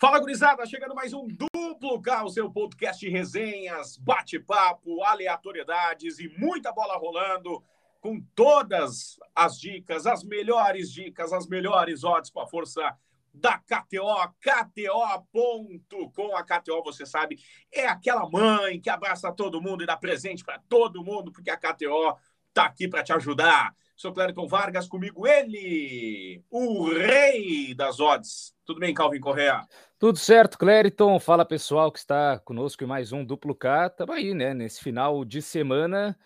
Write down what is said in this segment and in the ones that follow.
Fala, gurizada! Chegando mais um Duplo K, o seu podcast resenhas, bate-papo, aleatoriedades e muita bola rolando, com todas as dicas, as melhores dicas, as melhores odds com a força da KTO, KTO.com. A KTO, você sabe, é aquela mãe que abraça todo mundo e dá presente para todo mundo, porque a KTO tá aqui para te ajudar. Sou Clériton Vargas, comigo ele, o rei das odds. Tudo bem, Calvin Correa? Tudo certo, Clériton. Fala pessoal que está conosco em mais um Duplo K. Estamos aí, né? Nesse final de semana,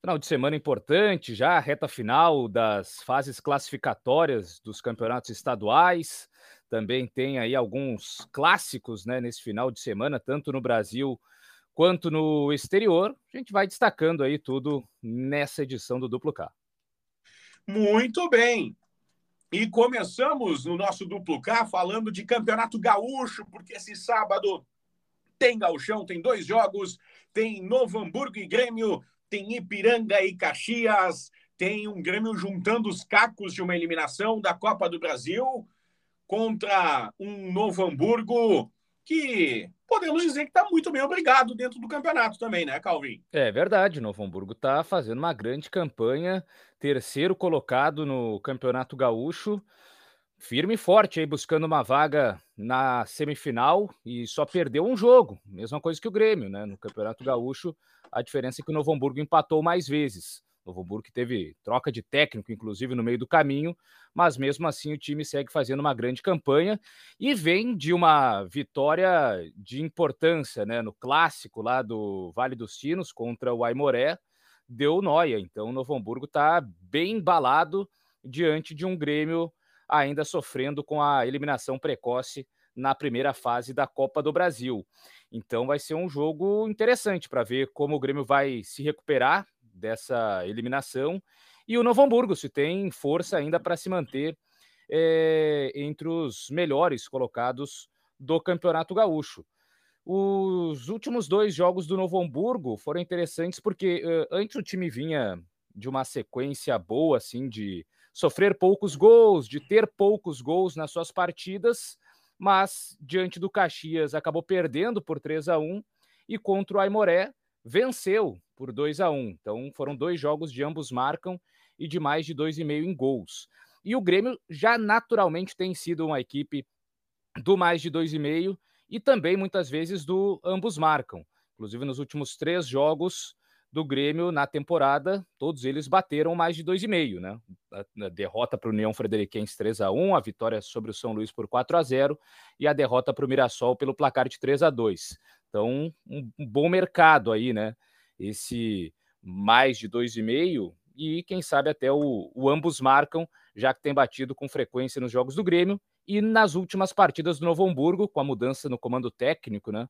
final de semana importante, já reta final das fases classificatórias dos campeonatos estaduais. Também tem aí alguns clássicos, né? Nesse final de semana, tanto no Brasil quanto no exterior. A gente vai destacando aí tudo nessa edição do Duplo K. Muito bem. E começamos no nosso duplo K falando de Campeonato Gaúcho, porque esse sábado tem Gauchão, tem dois jogos, tem Novo Hamburgo e Grêmio, tem Ipiranga e Caxias, tem um Grêmio juntando os cacos de uma eliminação da Copa do Brasil contra um Novo Hamburgo que podemos dizer que está muito bem obrigado dentro do campeonato também, né, Calvin? É verdade, Novo Hamburgo está fazendo uma grande campanha, terceiro colocado no Campeonato Gaúcho, firme e forte aí, buscando uma vaga na semifinal e só perdeu um jogo, mesma coisa que o Grêmio, né? No Campeonato Gaúcho, a diferença é que o Novo Hamburgo empatou mais vezes. Novo Hamburgo teve troca de técnico, inclusive, no meio do caminho, mas mesmo assim o time segue fazendo uma grande campanha e vem de uma vitória de importância, né? No clássico lá do Vale dos Sinos contra o Aimoré, deu noia. Então o Novo Hamburgo está bem embalado diante de um Grêmio ainda sofrendo com a eliminação precoce na primeira fase da Copa do Brasil. Então vai ser um jogo interessante para ver como o Grêmio vai se recuperar dessa eliminação. E o Novo Hamburgo, se tem força ainda para se manter é, entre os melhores colocados do Campeonato Gaúcho. Os últimos dois jogos do Novo Hamburgo foram interessantes porque uh, antes o time vinha de uma sequência boa, assim, de sofrer poucos gols, de ter poucos gols nas suas partidas, mas diante do Caxias acabou perdendo por 3 a 1 e contra o Aimoré venceu por 2 a 1. Então foram dois jogos de ambos marcam e de mais de 2,5 em gols. E o Grêmio já naturalmente tem sido uma equipe do mais de 2,5 e também muitas vezes do ambos marcam. Inclusive nos últimos três jogos do Grêmio na temporada, todos eles bateram mais de 2,5, né? A derrota para o União Frederiquense 3 a 1, a vitória sobre o São Luís por 4 a 0 e a derrota para o Mirassol pelo placar de 3 a 2. Então, um, um bom mercado aí, né? Esse mais de 2,5 e quem sabe até o, o ambos marcam, já que tem batido com frequência nos jogos do Grêmio e nas últimas partidas do Novo Hamburgo, com a mudança no comando técnico, né?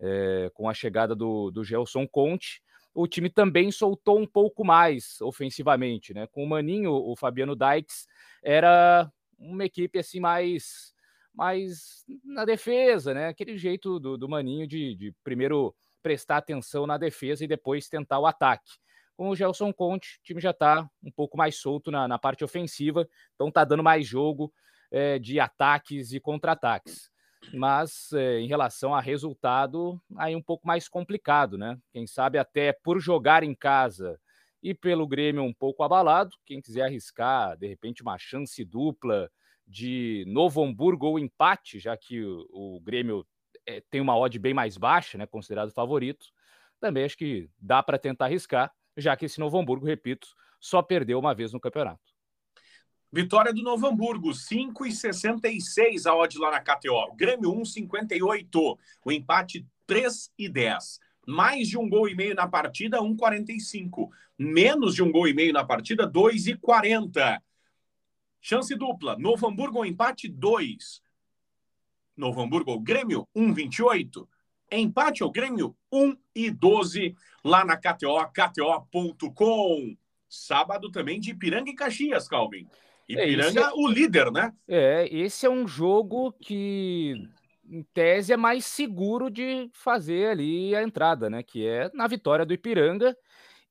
É, com a chegada do, do Gelson Conte, o time também soltou um pouco mais ofensivamente, né? Com o Maninho, o Fabiano Dykes era uma equipe assim mais mais na defesa, né? Aquele jeito do, do Maninho de, de primeiro prestar atenção na defesa e depois tentar o ataque. Com o Gelson Conte, o time já está um pouco mais solto na, na, parte ofensiva, então está dando mais jogo é, de ataques e contra-ataques. Mas é, em relação a resultado, aí um pouco mais complicado, né? Quem sabe até por jogar em casa e pelo Grêmio um pouco abalado, quem quiser arriscar, de repente, uma chance dupla de Novo Hamburgo ou empate, já que o, o Grêmio é, tem uma odd bem mais baixa, né, considerado favorito, também acho que dá para tentar arriscar, já que esse Novo Hamburgo, repito, só perdeu uma vez no campeonato. Vitória do Novo Hamburgo, 5,66 a odd lá na KTO. Grêmio 1,58. O empate 3,10. Mais de um gol e meio na partida, 1,45. Menos de um gol e meio na partida, 2,40. Chance dupla. Novo Hamburgo, empate 2. Novo Hamburgo, Grêmio 1,28. Empate ao Grêmio 1 e 12 lá na KTO, KTO.com. Sábado também de Ipiranga e Caxias, Calvin. É, Ipiranga, é, o líder, né? É, esse é um jogo que, em tese, é mais seguro de fazer ali a entrada, né? Que é na vitória do Ipiranga.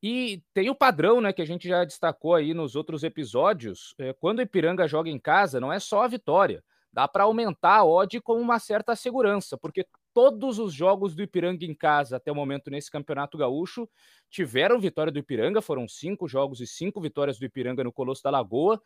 E tem o padrão, né, que a gente já destacou aí nos outros episódios. É, quando o Ipiranga joga em casa, não é só a vitória dá para aumentar a odd com uma certa segurança, porque todos os jogos do Ipiranga em casa até o momento nesse Campeonato Gaúcho tiveram vitória do Ipiranga, foram cinco jogos e cinco vitórias do Ipiranga no Colosso da Lagoa,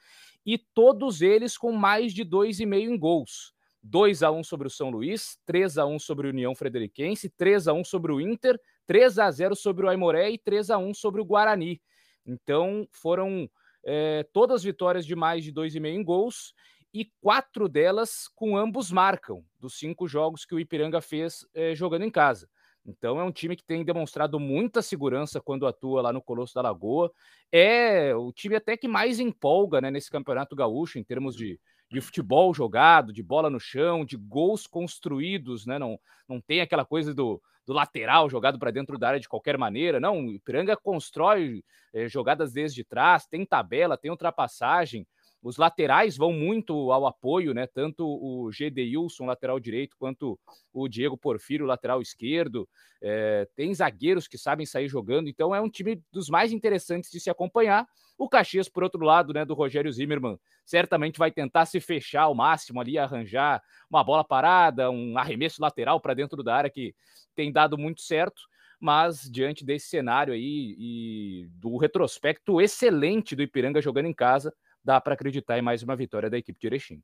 e todos eles com mais de dois e meio em gols. 2 a 1 sobre o São Luís, 3 a 1 sobre o União Frederiquense, 3 a 1 sobre o Inter, 3 a 0 sobre o Aimoré e 3 a 1 sobre o Guarani. Então foram é, todas vitórias de mais de 2,5 em gols e quatro delas com ambos marcam, dos cinco jogos que o Ipiranga fez é, jogando em casa. Então é um time que tem demonstrado muita segurança quando atua lá no Colosso da Lagoa. É o time até que mais empolga né, nesse campeonato gaúcho em termos de, de futebol jogado, de bola no chão, de gols construídos, né? Não, não tem aquela coisa do, do lateral jogado para dentro da área de qualquer maneira. Não, o Ipiranga constrói é, jogadas desde trás, tem tabela, tem ultrapassagem. Os laterais vão muito ao apoio, né? Tanto o Gedeilson, lateral direito, quanto o Diego Porfírio, lateral esquerdo. É, tem zagueiros que sabem sair jogando, então é um time dos mais interessantes de se acompanhar. O Caxias, por outro lado, né, do Rogério Zimmermann, certamente vai tentar se fechar ao máximo ali, arranjar uma bola parada, um arremesso lateral para dentro da área que tem dado muito certo mas diante desse cenário aí e do retrospecto excelente do Ipiranga jogando em casa, dá para acreditar em mais uma vitória da equipe de Erechim.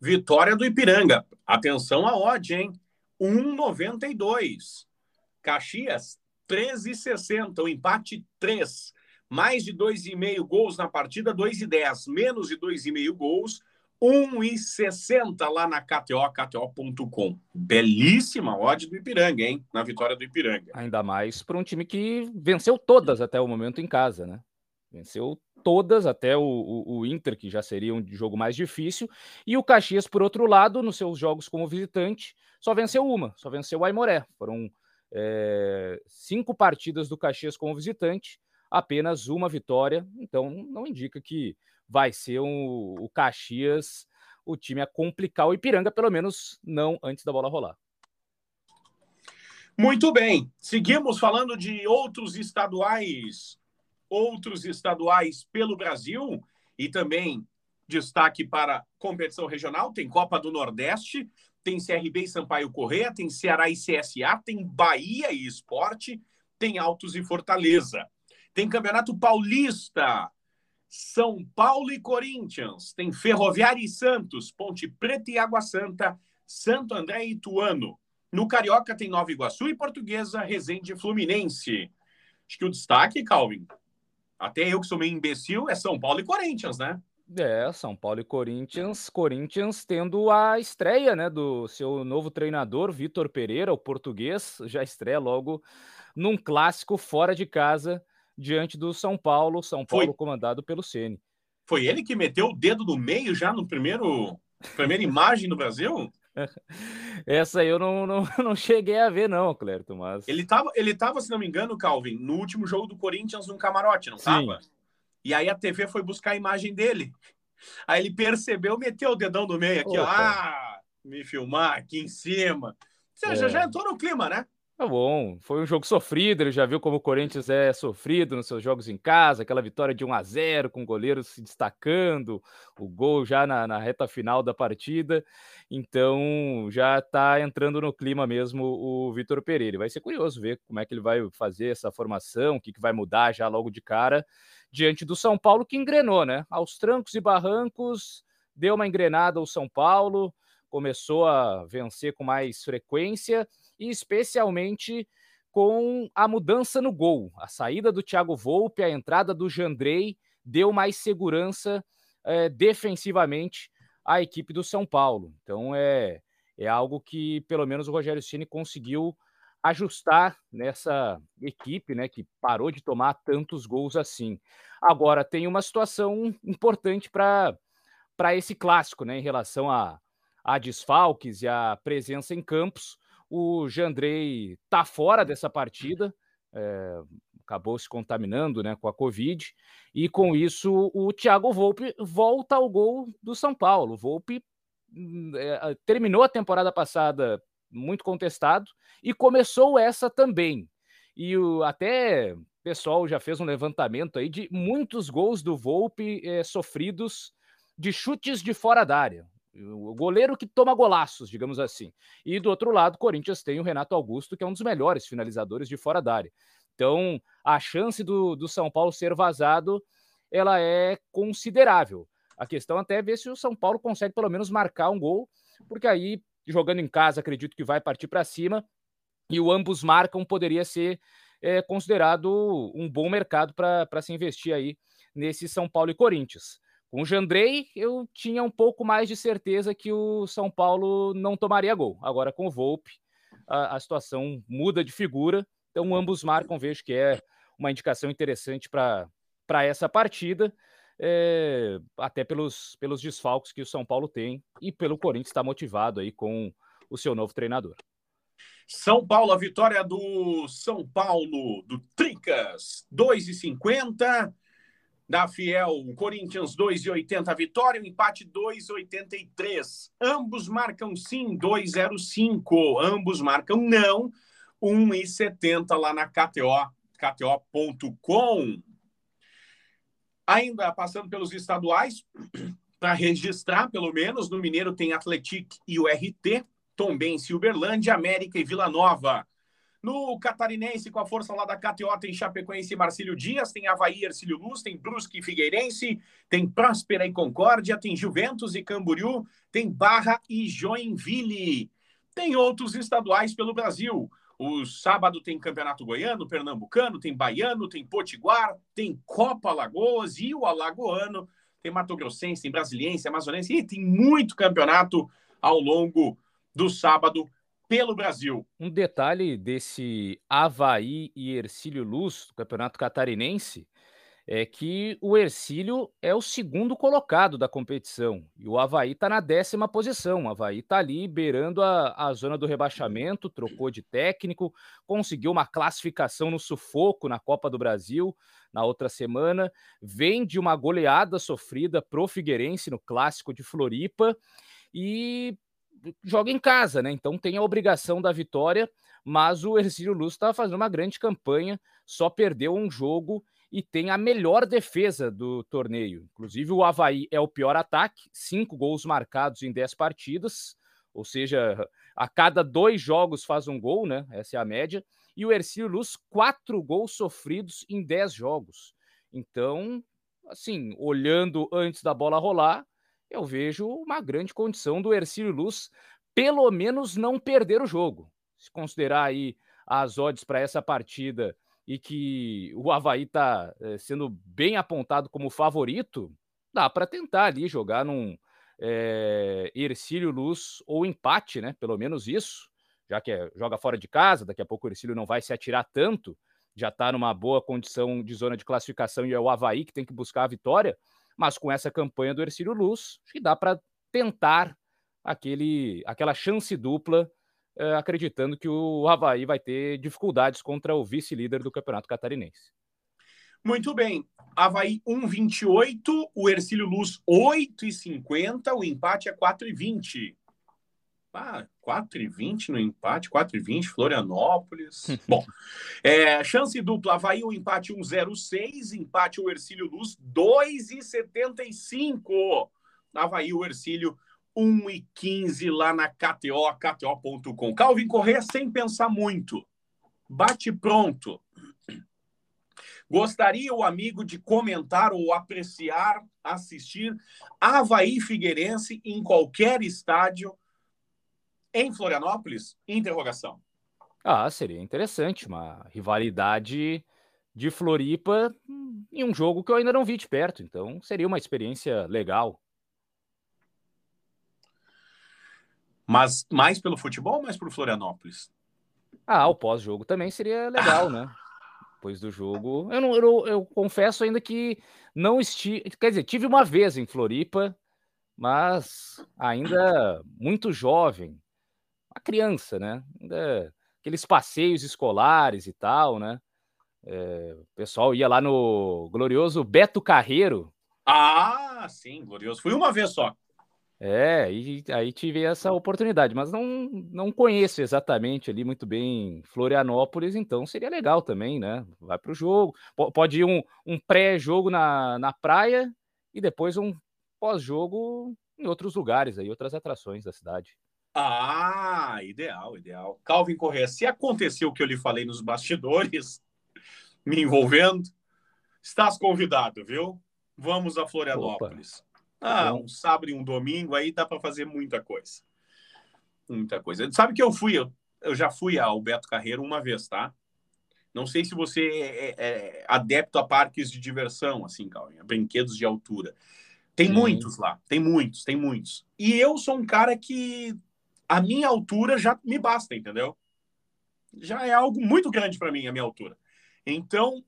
Vitória do Ipiranga. Atenção à odd, hein? 1,92. Caxias, 13,60. O empate, 3. Mais de 2,5 gols na partida, 2,10. Menos de 2,5 gols, 1,60 lá na KTO, KTO.com. Belíssima odd do Ipiranga, hein? Na vitória do Ipiranga. Ainda mais para um time que venceu todas até o momento em casa, né? Venceu todas, até o, o, o, Inter, que já seria um jogo mais difícil, e o Caxias, por outro lado, nos seus jogos como visitante, só venceu uma, só venceu o Aimoré. Foram é, cinco partidas do Caxias como visitante, apenas uma vitória, então não indica que vai ser um, o Caxias o time a complicar o Ipiranga, pelo menos não antes da bola rolar. Muito bem, seguimos falando de outros estaduais outros estaduais pelo Brasil e também destaque para competição regional, tem Copa do Nordeste, tem CRB e Sampaio Correia, tem Ceará e CSA, tem Bahia e Esporte, tem Altos e Fortaleza. Tem Campeonato Paulista, São Paulo e Corinthians, tem Ferroviária e Santos, Ponte Preta e Água Santa, Santo André e Ituano. No Carioca tem Nova Iguaçu e Portuguesa, Resende e Fluminense. Acho que o destaque, Calvin, até eu que sou meio imbecil, é São Paulo e Corinthians, né? É, São Paulo e Corinthians, Corinthians tendo a estreia, né, do seu novo treinador, Vitor Pereira, o português, já estreia logo num clássico fora de casa diante do São Paulo, São Paulo Foi. comandado pelo Ceni. Foi ele que meteu o dedo no meio já no primeiro primeira imagem do Brasil? Essa aí eu não, não, não cheguei a ver, não, Clerto, mas. Ele tava, ele tava, se não me engano, Calvin, no último jogo do Corinthians num camarote, não Sim. tava? E aí a TV foi buscar a imagem dele. Aí ele percebeu, meteu o dedão no meio aqui, ó. Ah, me filmar aqui em cima. Ou seja, é. já entrou no clima, né? Tá bom, foi um jogo sofrido, ele já viu como o Corinthians é sofrido nos seus jogos em casa, aquela vitória de 1 a 0 com o goleiro se destacando, o gol já na, na reta final da partida, então já está entrando no clima mesmo o Vitor Pereira. Vai ser curioso ver como é que ele vai fazer essa formação, o que, que vai mudar já logo de cara, diante do São Paulo que engrenou, né? Aos trancos e barrancos, deu uma engrenada o São Paulo, começou a vencer com mais frequência e especialmente com a mudança no gol. A saída do Thiago Volpe, a entrada do Jandrei deu mais segurança é, defensivamente à equipe do São Paulo. Então é, é algo que pelo menos o Rogério Ceni conseguiu ajustar nessa equipe, né, que parou de tomar tantos gols assim. Agora tem uma situação importante para para esse clássico, né, em relação a, a desfalques e a presença em campos. O Jandrei tá fora dessa partida, é, acabou se contaminando né, com a Covid, e com isso o Thiago Volpe volta ao gol do São Paulo. Volpe é, terminou a temporada passada muito contestado e começou essa também. E o, até o pessoal já fez um levantamento aí de muitos gols do Volpe é, sofridos de chutes de fora da área. O goleiro que toma golaços, digamos assim. E do outro lado, o Corinthians tem o Renato Augusto, que é um dos melhores finalizadores de fora da área. Então, a chance do, do São Paulo ser vazado, ela é considerável. A questão até é ver se o São Paulo consegue pelo menos marcar um gol, porque aí, jogando em casa, acredito que vai partir para cima, e o ambos marcam poderia ser é, considerado um bom mercado para se investir aí nesse São Paulo e Corinthians. Com o Jandrei, eu tinha um pouco mais de certeza que o São Paulo não tomaria gol. Agora, com o Volpe, a, a situação muda de figura. Então, ambos marcam, vejo que é uma indicação interessante para essa partida, é, até pelos, pelos desfalques que o São Paulo tem e pelo Corinthians estar motivado aí com o seu novo treinador. São Paulo, a vitória do São Paulo, do Tricas, 2,50 da Fiel, Corinthians 2,80 vitória, o empate 2,83. Ambos marcam sim 2,05. Ambos marcam não 1,70 lá na KTO, KTO.com. Ainda passando pelos estaduais, para registrar, pelo menos, no Mineiro tem Atletic e o RT, Tombense, Uberlândia, América e Vila Nova. No Catarinense, com a força lá da KTO, tem Chapecoense e Marcílio Dias, tem Havaí e Ercílio Luz, tem Brusque e Figueirense, tem Próspera e Concórdia, tem Juventus e Camboriú, tem Barra e Joinville. Tem outros estaduais pelo Brasil. O sábado tem Campeonato Goiano, Pernambucano, tem Baiano, tem Potiguar, tem Copa Alagoas e o Alagoano, tem Mato Grossense, tem Brasiliense, Amazonense, e tem muito campeonato ao longo do sábado pelo Brasil. Um detalhe desse Havaí e Ercílio Luz, do Campeonato Catarinense, é que o Ercílio é o segundo colocado da competição e o Havaí está na décima posição. O Havaí está ali beirando a, a zona do rebaixamento, trocou de técnico, conseguiu uma classificação no sufoco na Copa do Brasil na outra semana, vem de uma goleada sofrida pro Figueirense no clássico de Floripa e joga em casa, né? Então tem a obrigação da vitória, mas o Ercílio Luz está fazendo uma grande campanha, só perdeu um jogo e tem a melhor defesa do torneio. Inclusive, o Havaí é o pior ataque, cinco gols marcados em dez partidas, ou seja, a cada dois jogos faz um gol, né? Essa é a média. E o Ercílio Luz, quatro gols sofridos em dez jogos. Então, assim, olhando antes da bola rolar, eu vejo uma grande condição do Ercílio Luz, pelo menos não perder o jogo. Se considerar aí as odds para essa partida e que o Havaí está é, eh, sendo bem apontado como favorito, dá para tentar ali jogar num é, Ercílio Luz ou empate, né? Pelo menos isso, já que é, joga fora de casa, daqui a pouco o Ercílio não vai se atirar tanto, já está numa boa condição de zona de classificação e é o Havaí que tem que buscar a vitória mas com essa campanha do Ercílio Luz, acho que dá para tentar aquele, aquela chance dupla, eh, acreditando que o Havaí vai ter dificuldades contra o vice-líder do Campeonato Catarinense. Muito bem. Havaí 1,28, o Ercílio Luz 8,50, o empate é 4,20. Ah, 4,20 no empate, 4,20, Florianópolis. Bom, é, chance dupla, Havaí, o um empate 1,06, empate o Ercílio Luz 2,75. Havaí, o Ercílio 1,15 lá na KTO, KTO.com. Calvin Corrêa sem pensar muito. Bate pronto. Gostaria o amigo de comentar ou apreciar, assistir Havaí Figueirense em qualquer estádio em Florianópolis? Interrogação. Ah, seria interessante, uma rivalidade de Floripa em um jogo que eu ainda não vi de perto, então seria uma experiência legal. Mas mais pelo futebol ou mais por Florianópolis? Ah, o pós-jogo também seria legal, né? Depois do jogo. Eu, não, eu, eu confesso ainda que não estive. Quer dizer, tive uma vez em Floripa, mas ainda muito jovem uma criança, né? Ainda, aqueles passeios escolares e tal, né? É, o pessoal ia lá no glorioso Beto Carreiro. Ah, sim, glorioso. Fui uma vez só. É, e aí tive essa oportunidade, mas não, não conheço exatamente ali muito bem Florianópolis, então seria legal também, né? Vai para o jogo, pode ir um, um pré-jogo na, na praia e depois um pós-jogo em outros lugares aí, outras atrações da cidade. Ah, ideal, ideal. Calvin Correa, se aconteceu o que eu lhe falei nos bastidores, me envolvendo, estás convidado, viu? Vamos a Florianópolis. Opa. Ah, um sábado e um domingo aí dá para fazer muita coisa. Muita coisa. Sabe que eu fui, eu, eu já fui ao Beto Carreiro uma vez, tá? Não sei se você é, é, é adepto a parques de diversão, assim, Calvin, a brinquedos de altura. Tem muitos lá, tem muitos, tem muitos. E eu sou um cara que a minha altura já me basta, entendeu? Já é algo muito grande para mim, a minha altura. Então,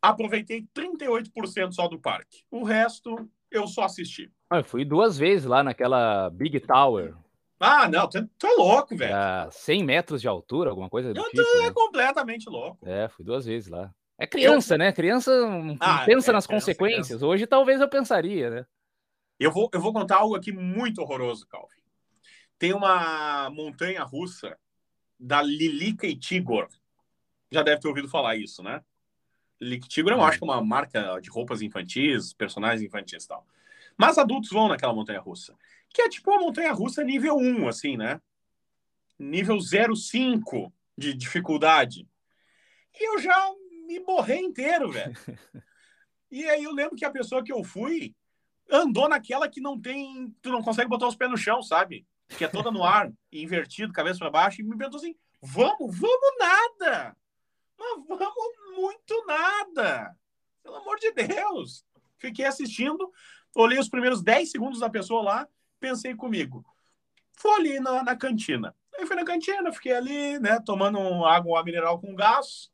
aproveitei 38% só do parque. O resto, eu só assisti. Ah, eu fui duas vezes lá naquela Big Tower. Ah, não, tu, é louco, velho. É 100 metros de altura, alguma coisa do eu, tipo. Tu é né? completamente louco. É, fui duas vezes lá. É criança, eu... né? Criança ah, pensa é, nas consequências. Criança. Hoje talvez eu pensaria, né? Eu vou, eu vou contar algo aqui muito horroroso, Calvin. Tem uma montanha russa da Lilica e Tigor. Já deve ter ouvido falar isso, né? Lilica e Tigor eu acho que é uma marca de roupas infantis, personagens infantis e tal. Mas adultos vão naquela montanha russa. Que é tipo uma montanha russa nível 1, assim, né? Nível 0,5 de dificuldade. E eu já me borrei inteiro, velho. E aí eu lembro que a pessoa que eu fui andou naquela que não tem. Tu não consegue botar os pés no chão, sabe? Que é toda no ar, invertido, cabeça para baixo, e me perguntou assim: vamos, vamos nada! Mas vamos muito nada! Pelo amor de Deus! Fiquei assistindo, olhei os primeiros 10 segundos da pessoa lá, pensei comigo. Fui ali na, na cantina. Aí fui na cantina, fiquei ali, né, tomando água mineral com gás.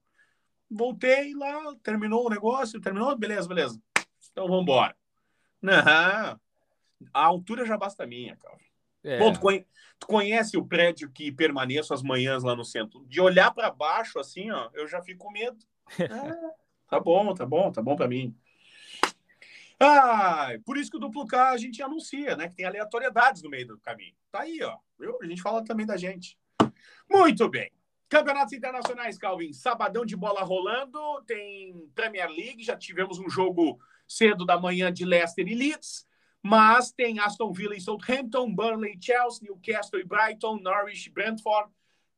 Voltei lá, terminou o negócio, terminou, beleza, beleza. Então vamos embora. Não, a altura já basta minha, cara. É. Bom, tu, conhe... tu, conhece o prédio que permaneço as manhãs lá no centro? De olhar para baixo, assim, ó, eu já fico com medo. Ah, tá bom, tá bom, tá bom para mim. Ah, por isso que o duplo K a gente anuncia, né? Que tem aleatoriedades no meio do caminho. Tá aí, ó. Viu? A gente fala também da gente. Muito bem. Campeonatos internacionais, Calvin. Sabadão de bola rolando. Tem Premier League. Já tivemos um jogo cedo da manhã de Leicester e Leeds. Mas tem Aston Villa e Southampton, Burnley, Chelsea, Newcastle e Brighton, Norwich, Brentford,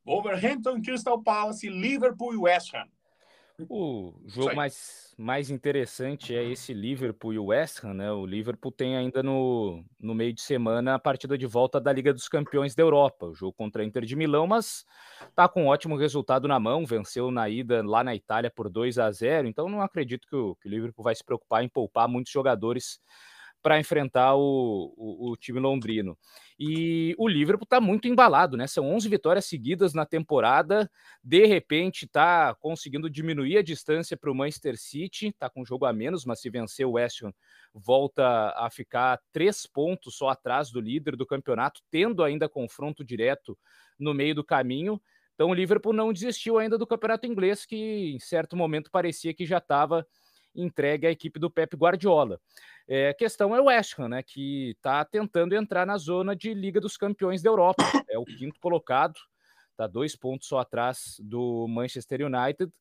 Wolverhampton, Crystal Palace, Liverpool e West Ham. O jogo mais, mais interessante é esse Liverpool e o West Ham, né? O Liverpool tem ainda no, no meio de semana a partida de volta da Liga dos Campeões da Europa, o jogo contra a Inter de Milão, mas tá com um ótimo resultado na mão, venceu na ida lá na Itália por 2 a 0 então não acredito que o, que o Liverpool vai se preocupar em poupar muitos jogadores para enfrentar o, o, o, time londrino. E o Liverpool está muito embalado, né? São 11 vitórias seguidas na temporada. De repente, está conseguindo diminuir a distância para o Manchester City. Está com um jogo a menos, mas se vencer o West Ham, volta a ficar três pontos só atrás do líder do campeonato, tendo ainda confronto direto no meio do caminho. Então, o Liverpool não desistiu ainda do campeonato inglês, que em certo momento parecia que já estava entregue à equipe do Pep Guardiola. É, a questão é o West Ham, né, que está tentando entrar na zona de Liga dos Campeões da Europa. É o quinto colocado, está dois pontos só atrás do Manchester United.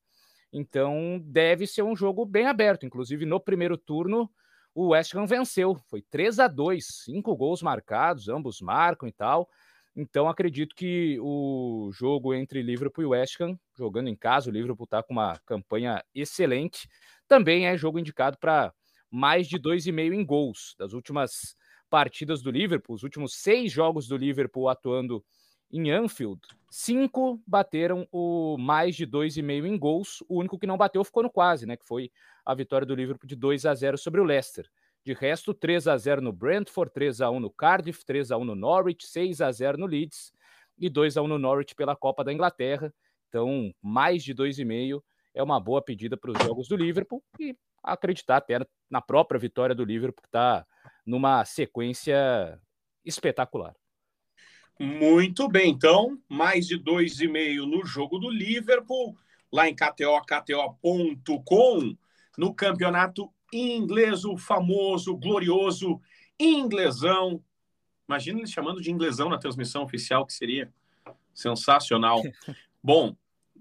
Então deve ser um jogo bem aberto. Inclusive no primeiro turno o West Ham venceu, foi 3 a 2, cinco gols marcados, ambos marcam e tal. Então acredito que o jogo entre Liverpool e West Ham, jogando em casa, o Liverpool está com uma campanha excelente, também é jogo indicado para mais de 2,5 em gols. Das últimas partidas do Liverpool, os últimos seis jogos do Liverpool atuando em Anfield, cinco bateram o mais de 2,5 em gols. O único que não bateu ficou no quase, né? Que foi a vitória do Liverpool de 2 a 0 sobre o Leicester. De resto, 3 a 0 no Brentford, 3 a 1 no Cardiff, 3 a 1 no Norwich, 6 a 0 no Leeds e 2 a 1 no Norwich pela Copa da Inglaterra. Então, mais de 2,5 é uma boa pedida para os jogos do Liverpool e acreditar até na própria vitória do Liverpool, que está numa sequência espetacular. Muito bem, então, mais de 2,5 no jogo do Liverpool, lá em KTO, KTO.com, no campeonato inglês, o famoso, glorioso inglesão. Imagina ele chamando de inglesão na transmissão oficial, que seria sensacional. Bom,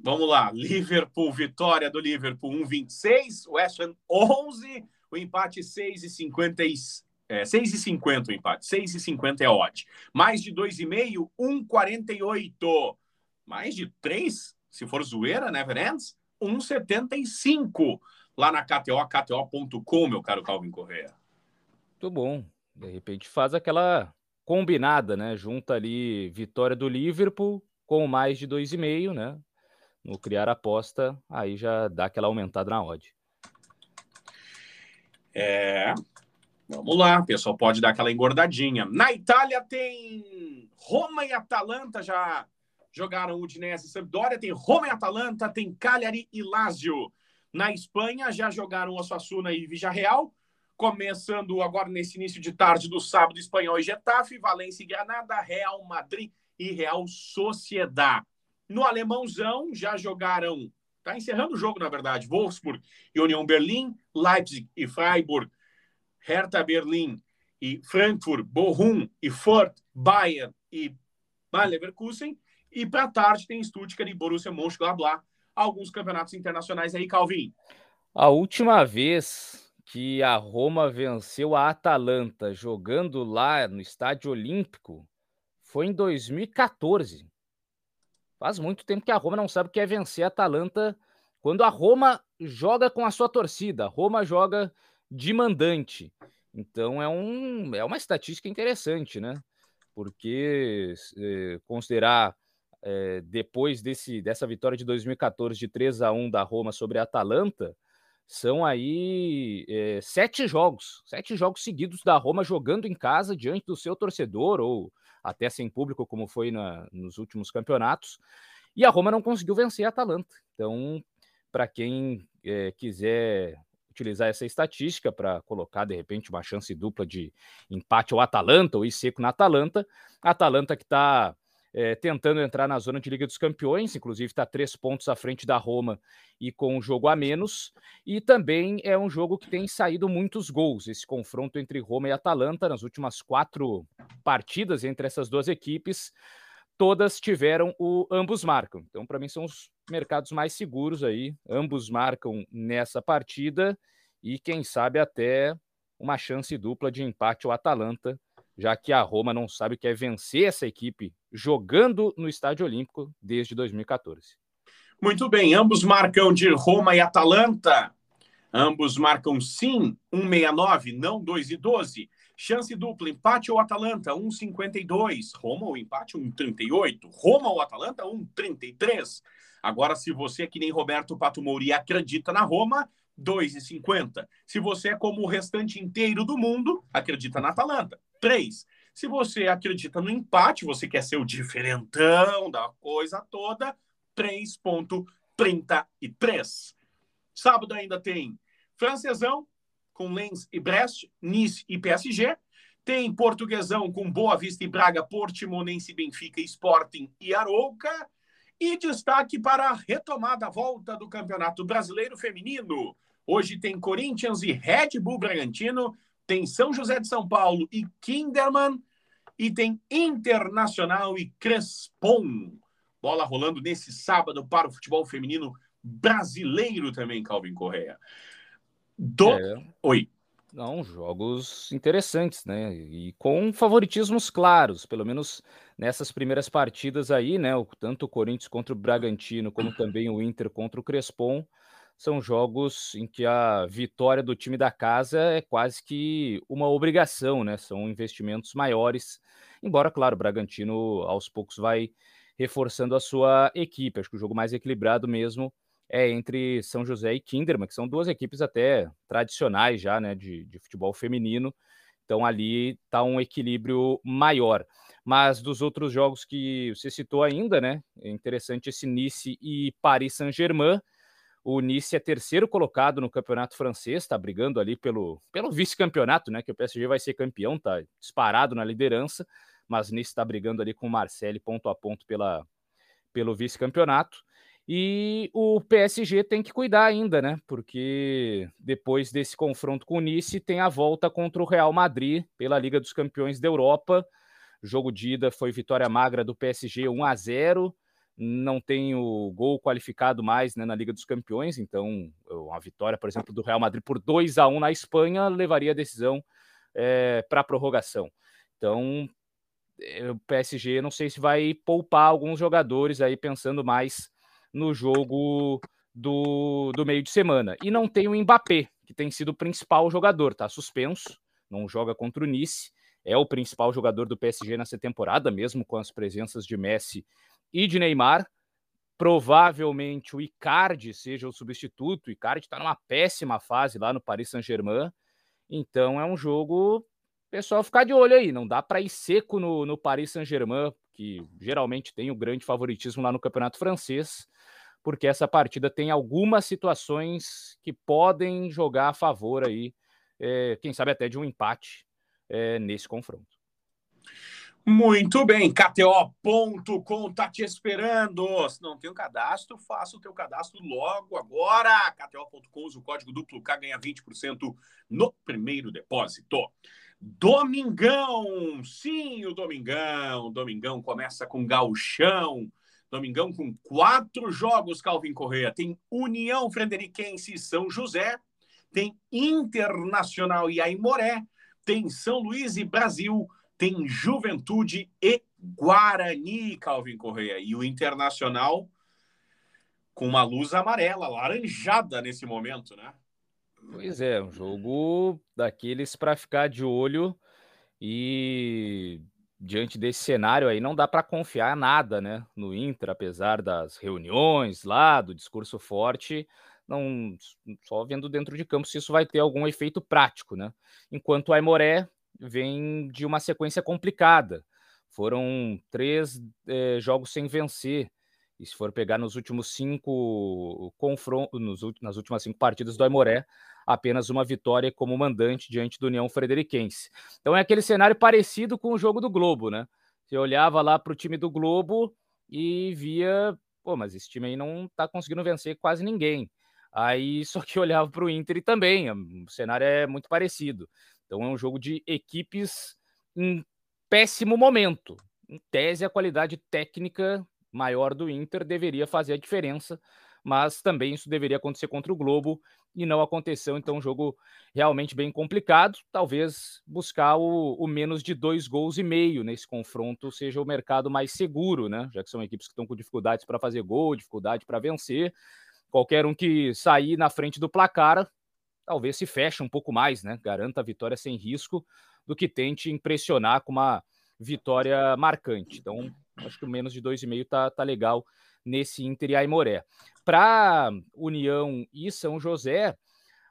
Vamos lá, Liverpool, vitória do Liverpool 1,26, West Ham 11, o empate 6 e 50, É, 6,50 o empate. 6,50 é odd. Mais de 2,5, 1,48. Mais de 3, se for zoeira, Never Ends, 1,75 lá na KTO, kto.com, meu caro Calvin Correa. Muito bom. De repente faz aquela combinada, né? Junta ali vitória do Liverpool com mais de 2,5, né? No criar aposta, aí já dá aquela aumentada na odd. É. Vamos lá, o pessoal pode dar aquela engordadinha. Na Itália tem Roma e Atalanta já jogaram Udinese e Sampdoria, tem Roma e Atalanta, tem Cagliari e Lazio. Na Espanha já jogaram Osasuna e Villarreal, começando agora nesse início de tarde do sábado, Espanhol e Getafe, Valência e Granada, Real Madrid e Real Sociedad. No alemãozão já jogaram, tá encerrando o jogo na verdade, Wolfsburg e União Berlim, Leipzig e Freiburg, Hertha Berlim e Frankfurt, Bochum e Furt, Bayern e Bayer Leverkusen. E para tarde tem Stuttgart e Borussia Mönchengladbach, alguns campeonatos internacionais aí, Calvin. A última vez que a Roma venceu a Atalanta jogando lá no Estádio Olímpico foi em 2014. Faz muito tempo que a Roma não sabe o que é vencer a Atalanta quando a Roma joga com a sua torcida. A Roma joga de mandante. Então é, um, é uma estatística interessante, né? Porque eh, considerar eh, depois desse, dessa vitória de 2014 de 3 a 1 da Roma sobre a Atalanta, são aí eh, sete jogos, sete jogos seguidos da Roma jogando em casa diante do seu torcedor, ou até sem público, como foi na, nos últimos campeonatos, e a Roma não conseguiu vencer a Atalanta. Então, para quem quiser utilizar essa estatística para colocar, de repente, uma chance dupla de empate ao Atalanta, ou ir seco na Atalanta. A Atalanta que está é, tentando entrar na zona de Liga dos Campeões, inclusive está três pontos à frente da Roma e com um jogo a menos. E também é um jogo que tem saído muitos gols. Esse confronto entre Roma e Atalanta, nas últimas quatro partidas entre essas duas equipes, todas tiveram o ambos marcam. Então, para mim, são os mercados mais seguros aí. Ambos marcam nessa partida e, quem sabe, até uma chance dupla de empate ao Atalanta, já que a Roma não sabe o que é vencer essa equipe jogando no Estádio Olímpico desde 2014. Muito bem, ambos marcam de Roma e Atalanta. Ambos marcam sim, 1,69, não 2 e 12. Chance dupla, empate ou Atalanta, 1,52. Roma ou empate, 1,38. Roma ou Atalanta, 1,33. Agora, se você é que nem Roberto Pato Mouri acredita na Roma, 2,50. Se você é como o restante inteiro do mundo, acredita na Atalanta, 3. Se você acredita no empate, você quer ser o diferentão da coisa toda, 3,33. Sábado ainda tem Francesão, com Lens e Brest, Nice e PSG. Tem Portuguesão com Boa Vista e Braga, Portimonense, Benfica, Sporting e Arouca. E destaque para a retomada volta do Campeonato Brasileiro Feminino. Hoje tem Corinthians e Red Bull Bragantino, tem São José de São Paulo e Kinderman, e tem Internacional e Crespon. Bola rolando nesse sábado para o futebol feminino brasileiro também, Calvin Correa. Do... É. Oi. Não, jogos interessantes, né? E com favoritismos claros, pelo menos nessas primeiras partidas aí, né? Tanto o Corinthians contra o Bragantino, como também o Inter contra o Crespon, são jogos em que a vitória do time da casa é quase que uma obrigação, né? São investimentos maiores, embora, claro, o Bragantino aos poucos vai reforçando a sua equipe. Acho que o jogo mais equilibrado mesmo é entre São José e Kinderman, que são duas equipes até tradicionais já, né, de, de futebol feminino. Então ali está um equilíbrio maior. Mas dos outros jogos que você citou ainda, né, é interessante esse Nice e Paris Saint-Germain. O Nice é terceiro colocado no campeonato francês, está brigando ali pelo, pelo vice-campeonato, né? Que o PSG vai ser campeão, tá disparado na liderança, mas Nice está brigando ali com o Marseille ponto a ponto pela, pelo vice-campeonato. E o PSG tem que cuidar ainda, né? Porque depois desse confronto com o Nice, tem a volta contra o Real Madrid pela Liga dos Campeões da Europa. O jogo de ida foi vitória magra do PSG 1 a 0. Não tem o gol qualificado mais né, na Liga dos Campeões, então uma vitória, por exemplo, do Real Madrid por 2 a 1 na Espanha levaria a decisão é, para a prorrogação. Então, é, o PSG não sei se vai poupar alguns jogadores aí pensando mais no jogo do, do meio de semana. E não tem o Mbappé, que tem sido o principal jogador, tá suspenso, não joga contra o Nice, é o principal jogador do PSG nessa temporada, mesmo com as presenças de Messi e de Neymar. Provavelmente o Icardi seja o substituto. O Icardi está numa péssima fase lá no Paris Saint-Germain. Então é um jogo, pessoal, ficar de olho aí. Não dá para ir seco no, no Paris Saint-Germain, que geralmente tem o grande favoritismo lá no Campeonato Francês, porque essa partida tem algumas situações que podem jogar a favor aí, é, quem sabe até de um empate é, nesse confronto. Muito bem, KTO.com tá te esperando. Se não tem o um cadastro, faça o teu cadastro logo agora. KTO.com usa o código duplo K, ganha 20% no primeiro depósito. Domingão, sim, o Domingão. Domingão começa com gauchão. Domingão com quatro jogos, Calvin Correia. Tem União Frederiquense e São José. Tem Internacional e Aimoré. Tem São Luís e Brasil tem Juventude e Guarani, Calvin Correia. E o Internacional com uma luz amarela, laranjada nesse momento, né? Pois é, um jogo daqueles para ficar de olho e diante desse cenário aí não dá para confiar nada, né, no Inter, apesar das reuniões lá, do discurso forte, não só vendo dentro de campo se isso vai ter algum efeito prático, né? Enquanto o Aimoré vem de uma sequência complicada. Foram três é, jogos sem vencer. E se for pegar nos últimos cinco confrontos, nas últimas cinco partidas do Aimoré, apenas uma vitória como mandante diante do União Frederiquense. Então é aquele cenário parecido com o jogo do Globo, né? Você olhava lá para o time do Globo e via, pô, mas esse time aí não está conseguindo vencer quase ninguém. Aí só que olhava para o Inter e também, o cenário é muito parecido. Então é um jogo de equipes em péssimo momento. Em tese, a qualidade técnica maior do Inter deveria fazer a diferença, mas também isso deveria acontecer contra o Globo e não aconteceu. Então, um jogo realmente bem complicado. Talvez buscar o, o, menos de dois gols e meio nesse confronto seja o mercado mais seguro, né? Já que são equipes que estão com dificuldades para fazer gol, dificuldade para vencer. Qualquer um que sair na frente do placar talvez se feche um pouco mais, né? Garanta a vitória sem risco do que tente impressionar com uma vitória marcante. Então, acho que o menos de 2,5 tá, tá legal nesse Inter e Aimoré. Para União e São José,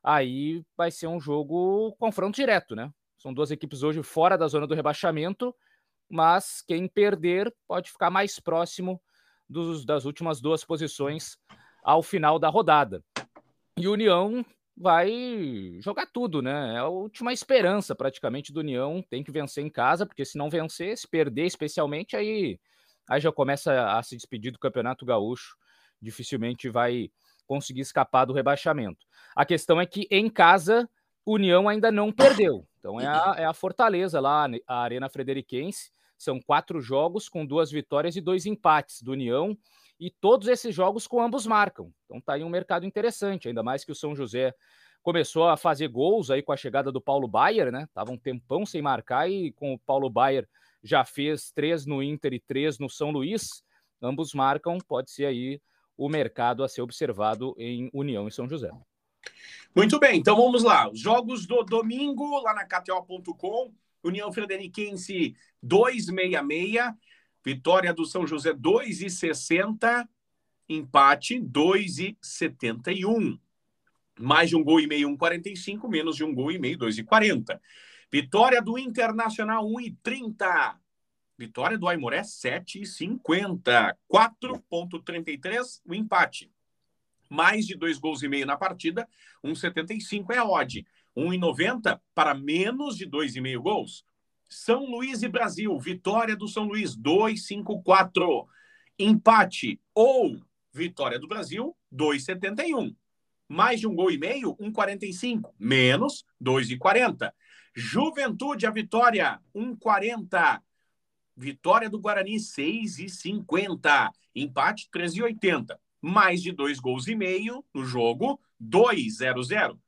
aí vai ser um jogo confronto direto, né? São duas equipes hoje fora da zona do rebaixamento, mas quem perder pode ficar mais próximo dos, das últimas duas posições ao final da rodada. E União vai jogar tudo, né? É a última esperança praticamente do União. Tem que vencer em casa, porque se não vencer, se perder especialmente, aí, aí já começa a se despedir do Campeonato Gaúcho. Dificilmente vai conseguir escapar do rebaixamento. A questão é que em casa, União ainda não perdeu. Então é a, é a Fortaleza lá, a Arena Frederiquense. São quatro jogos com duas vitórias e dois empates do União e todos esses jogos com ambos marcam. Então tá aí um mercado interessante, ainda mais que o São José começou a fazer gols aí com a chegada do Paulo Baier, né? Tava um tempão sem marcar e com o Paulo Baier já fez três no Inter e três no São Luís. Ambos marcam, pode ser aí o mercado a ser observado em União e São José. Muito bem, então vamos lá. Os jogos do domingo lá na KTO.com. União Frederiquense 266 Vitória do São José 2,60. Empate 2,71. Mais de um gol e meio, 1,45. Menos de um gol e meio, 2,40. Vitória do Internacional 1,30. Vitória do Aimoré 7,50. 4,33 o empate. Mais de dois gols e meio na partida, 1,75 é a odd. 1,90 para menos de dois e meio gols. São Luís e Brasil, vitória do São Luís, 2,54. Empate ou vitória do Brasil, 2,71. Mais de um gol e meio, 1,45. Menos, 2,40. Juventude, a vitória, 1,40. Vitória do Guarani, 6,50. Empate, 13,80. Mais de dois gols e meio no jogo, 2,00.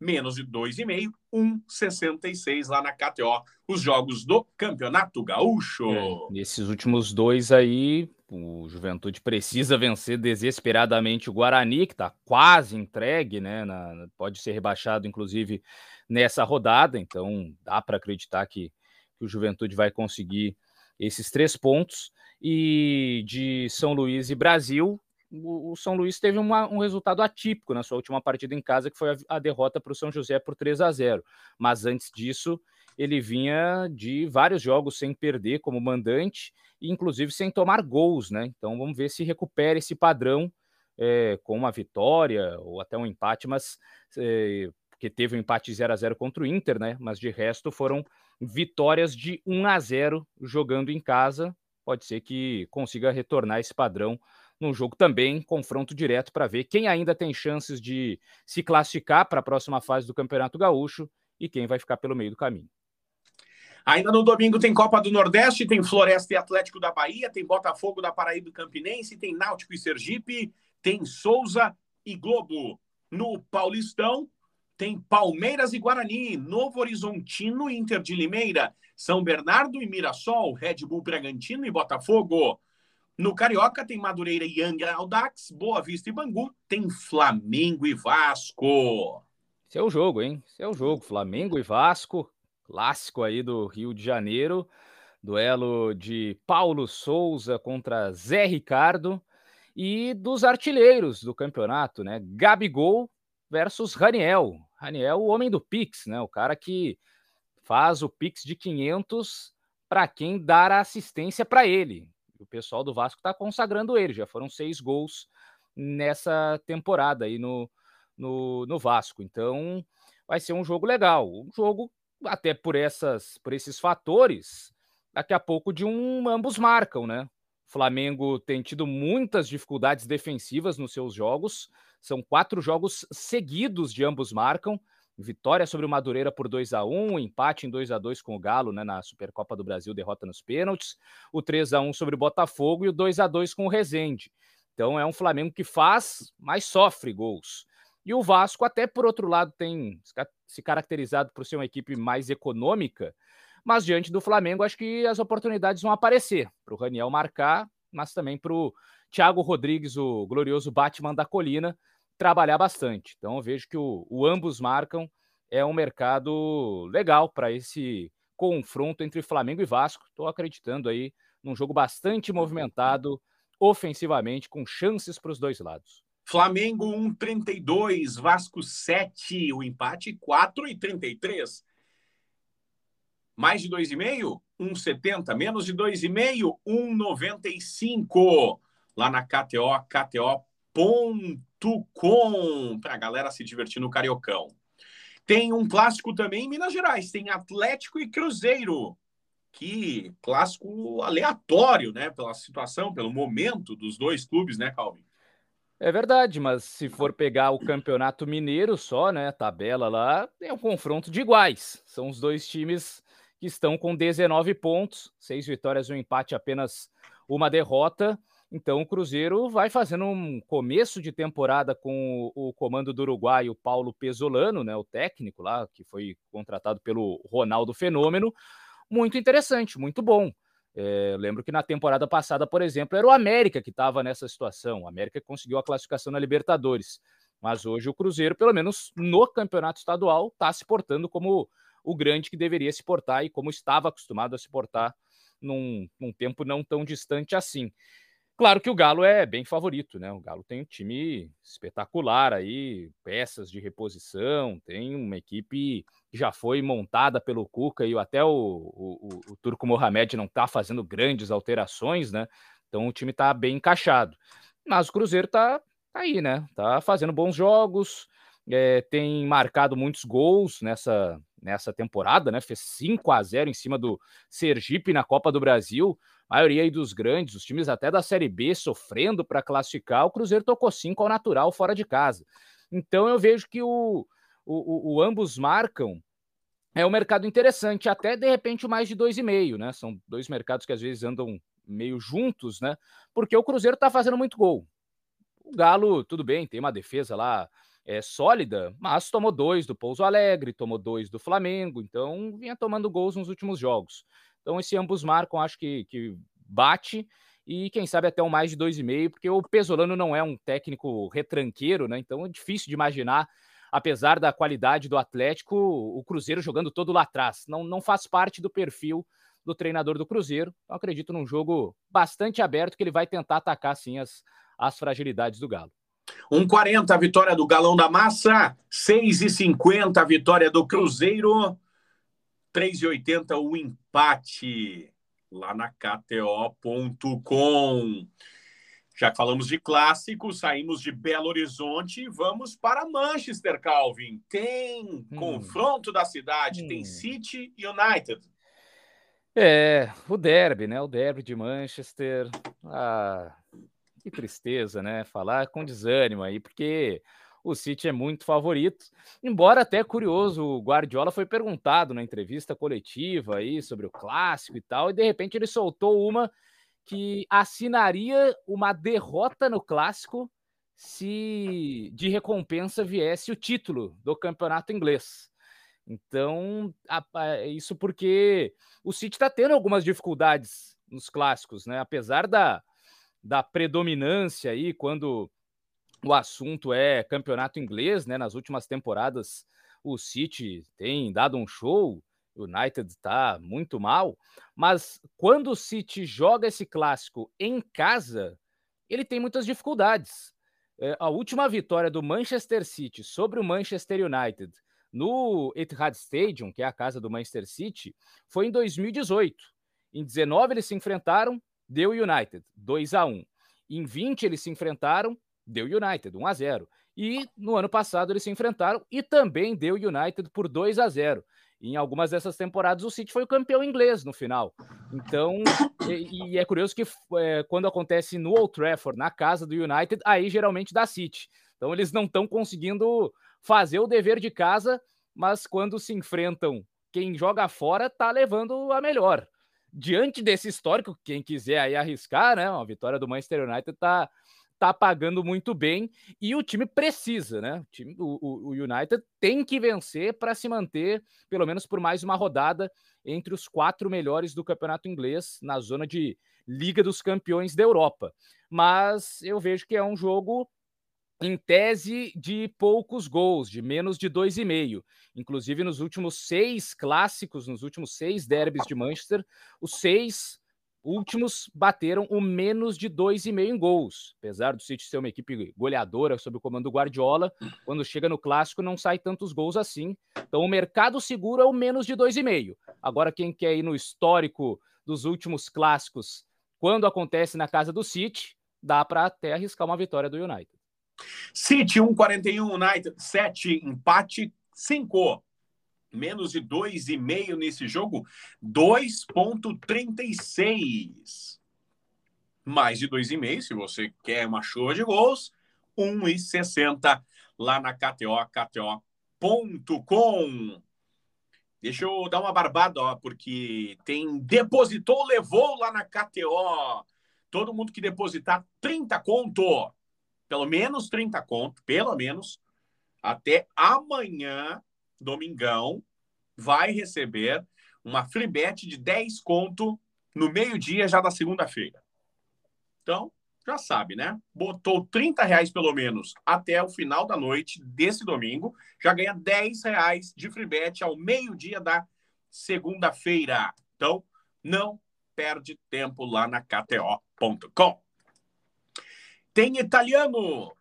Menos de 2,5, 1,66 lá na KTO, os jogos do Campeonato Gaúcho. É, nesses últimos dois aí, o Juventude precisa vencer desesperadamente o Guarani, que está quase entregue, né? Na, pode ser rebaixado, inclusive, nessa rodada, então dá para acreditar que, que o Juventude vai conseguir esses três pontos. E de São Luís e Brasil, o, São Luís teve uma, um resultado atípico na sua última partida em casa, que foi a, a derrota para o São José por 3 a 0. Mas antes disso, ele vinha de vários jogos sem perder como mandante, e inclusive sem tomar gols, né? Então vamos ver se recupera esse padrão é, com uma vitória ou até um empate, mas é, porque teve um empate 0 a 0 contra o Inter, né? Mas de resto foram vitórias de 1 a 0 jogando em casa. Pode ser que consiga retornar esse padrão num jogo também, confronto direto para ver quem ainda tem chances de se classificar para a próxima fase do Campeonato Gaúcho e quem vai ficar pelo meio do caminho. Ainda no domingo tem Copa do Nordeste, tem Floresta e Atlético da Bahia, tem Botafogo da Paraíba e Campinense, tem Náutico e Sergipe, tem Souza e Globo. No Paulistão, tem Palmeiras e Guarani, Novo Horizontino e Inter de Limeira, São Bernardo e Mirassol, Red Bull Bragantino e Botafogo. No Carioca tem Madureira e Angra Aldax, Boa Vista e Bangu, tem Flamengo e Vasco. Esse é jogo, hein? Esse é jogo. Flamengo e Vasco, clássico aí do Rio de Janeiro. Duelo de Paulo Souza contra Zé Ricardo e dos artilheiros do campeonato, né? Gabigol versus Raniel. Raniel, o homem do Pix, né? O cara que faz o Pix de 500 para quem dar a assistência para ele o pessoal do Vasco está consagrando ele. Já foram seis gols nessa temporada aí no, no, no Vasco. Então vai ser um jogo legal. Um jogo, até por, essas, por esses fatores, daqui a pouco de um ambos marcam, né? O Flamengo tem tido muitas dificuldades defensivas nos seus jogos. São quatro jogos seguidos de ambos marcam. Vitória sobre o Madureira por 2 a 1 empate em 2 a 2 com o Galo né, na Supercopa do Brasil, derrota nos pênaltis, o 3 a 1 sobre o Botafogo e o 2 a 2 com o Rezende. Então é um Flamengo que faz, mas sofre gols. E o Vasco, até por outro lado, tem se caracterizado por ser uma equipe mais econômica, mas diante do Flamengo, acho que as oportunidades vão aparecer para o Raniel marcar, mas também para o Thiago Rodrigues, o glorioso Batman da Colina, trabalhar bastante. Então vejo que o, o ambos marcam é um mercado legal para esse confronto entre Flamengo e Vasco. Estou acreditando aí num jogo bastante movimentado ofensivamente, com chances para os dois lados. Flamengo 1,32, Vasco 7, o empate 4,33. Mais de 2,5? 1,70. Menos de 2,5? 1,95. Lá na KTO, KTO.com para a galera se divertir no Cariocão. Tem um clássico também em Minas Gerais, tem Atlético e Cruzeiro. Que clássico aleatório, né? Pela situação, pelo momento dos dois clubes, né, Calvin? É verdade, mas se for pegar o Campeonato Mineiro só, né, tabela lá, é um confronto de iguais. São os dois times que estão com 19 pontos, seis vitórias um empate, apenas uma derrota. Então o Cruzeiro vai fazendo um começo de temporada com o, comando do Uruguai, o Paulo Pesolano, né, o técnico lá, que foi contratado pelo Ronaldo Fenômeno. Muito interessante, muito bom. É, lembro que na temporada passada, por exemplo, era o América que estava nessa situação. O América conseguiu a classificação na Libertadores. Mas hoje o Cruzeiro, pelo menos no campeonato estadual, está se portando como o grande que deveria se portar e como estava acostumado a se portar num, num tempo não tão distante assim. Claro que o Galo é bem favorito, né? O Galo tem um time espetacular aí, peças de reposição, tem uma equipe que já foi montada pelo Cuca e até o, o, o Turco Mohamed não está fazendo grandes alterações, né? Então o time está bem encaixado. Mas o Cruzeiro está tá aí, né? Tá fazendo bons jogos, é, tem marcado muitos gols nessa, nessa temporada, né? Fez 5 a 0 em cima do Sergipe na Copa do Brasil maioria aí dos grandes, os times até da Série B sofrendo para classificar, o Cruzeiro tocou cinco ao natural fora de casa. Então eu vejo que o, o, o ambos marcam é um mercado interessante, até de repente o mais de dois e meio, né? São dois mercados que às vezes andam meio juntos, né? Porque o Cruzeiro está fazendo muito gol. O Galo, tudo bem, tem uma defesa lá é, sólida, mas tomou dois do Pouso Alegre, tomou dois do Flamengo, então vinha tomando gols nos últimos jogos. Então, esse ambos marcam, acho que, que bate e quem sabe até um mais de dois e meio, porque o Pesolano não é um técnico retranqueiro, né? Então é difícil de imaginar, apesar da qualidade do Atlético, o Cruzeiro jogando todo lá atrás. Não, não faz parte do perfil do treinador do Cruzeiro. Então, acredito num jogo bastante aberto que ele vai tentar atacar sim as, as fragilidades do Galo. 1,40 a vitória do Galão da Massa, 6,50 a vitória do Cruzeiro, 3,80 o empate lá na KTO.com. Já falamos de clássico, saímos de Belo Horizonte e vamos para Manchester, Calvin. Tem hum. confronto da cidade, hum. tem City United. É, o derby, né? O derby de Manchester. Ah, que tristeza, né? Falar com desânimo aí, porque o City é muito favorito. Embora até curioso, o Guardiola foi perguntado na entrevista coletiva aí sobre o clássico e tal, e de repente ele soltou uma que assinaria uma derrota no clássico se de recompensa viesse o título do campeonato inglês. Então, isso porque o City está tendo algumas dificuldades nos clássicos, né? Apesar da, da predominância aí quando o assunto é campeonato inglês, né? Nas últimas temporadas o City tem dado um show, o United está muito mal, mas quando o City joga esse clássico em casa, ele tem muitas dificuldades. É, a última vitória do Manchester City sobre o Manchester United no Etihad Stadium, que é a casa do Manchester City, foi em 2018. Em 19 eles se enfrentaram, deu United, 2 a 1. Em 20 eles se enfrentaram, deu United, 1 a 0. E no ano passado eles se enfrentaram e também deu United por 2 a 0. Em algumas dessas temporadas o City foi o campeão inglês no final. Então, e, e é curioso que é, quando acontece no Old Trafford, na casa do United, aí geralmente dá City. Então eles não estão conseguindo fazer o dever de casa, mas quando se enfrentam quem joga fora tá levando a melhor diante desse histórico, quem quiser aí arriscar, né? A vitória do Manchester United tá, tá pagando muito bem e o time precisa, né? O, time, o, o United tem que vencer para se manter, pelo menos por mais uma rodada, entre os quatro melhores do campeonato inglês na zona de Liga dos Campeões da Europa. Mas eu vejo que é um jogo em tese de poucos gols, de menos de dois e meio. Inclusive, nos últimos seis clássicos, nos últimos seis derbys de Manchester, os seis últimos bateram o menos de dois e meio em gols. Apesar do City ser uma equipe goleadora sob o comando do Guardiola, quando chega no clássico não sai tantos gols assim. Então, o mercado seguro é o menos de dois e meio. Agora, quem quer ir no histórico dos últimos clássicos, quando acontece na casa do City, dá para até arriscar uma vitória do United. City 1,41, United 7, empate 5. Menos de 2,5 nesse jogo, 2,36. Mais de 2,5 se você quer uma chuva de gols, 1,60 lá na KTO, KTO.com. Deixa eu dar uma barbada, ó, porque tem depositou, levou lá na KTO. Todo mundo que depositar 30 conto pelo menos 30 conto, pelo menos, até amanhã, domingão, vai receber uma free bet de 10 conto no meio-dia já da segunda-feira. Então, já sabe, né? Botou 30 reais pelo menos até o final da noite desse domingo, já ganha 10 reais de free bet ao meio-dia da segunda-feira. Então, não perde tempo lá na KTO.com. Tem italiano.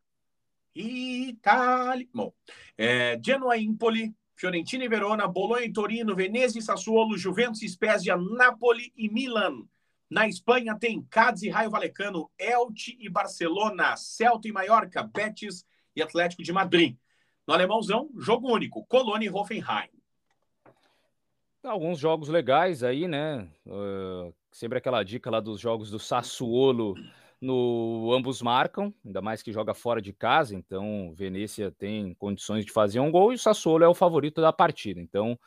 Itali... Bom, é, Genoa Empoli, Fiorentina e Verona, Bologna e Torino, Venezia e Sassuolo, Juventus e Spezia, Napoli e Milan. Na Espanha tem Cádiz e Raio Valecano, Elche e Barcelona, Celta e Mallorca, Betis e Atlético de Madrid. No alemãozão, jogo único, Colônia e Hoffenheim. Alguns jogos legais aí, né? Uh, sempre aquela dica lá dos jogos do Sassuolo no ambos marcam, ainda mais que joga fora de casa, então Venezia tem condições de fazer um gol e o Sassuolo é o favorito da partida. Então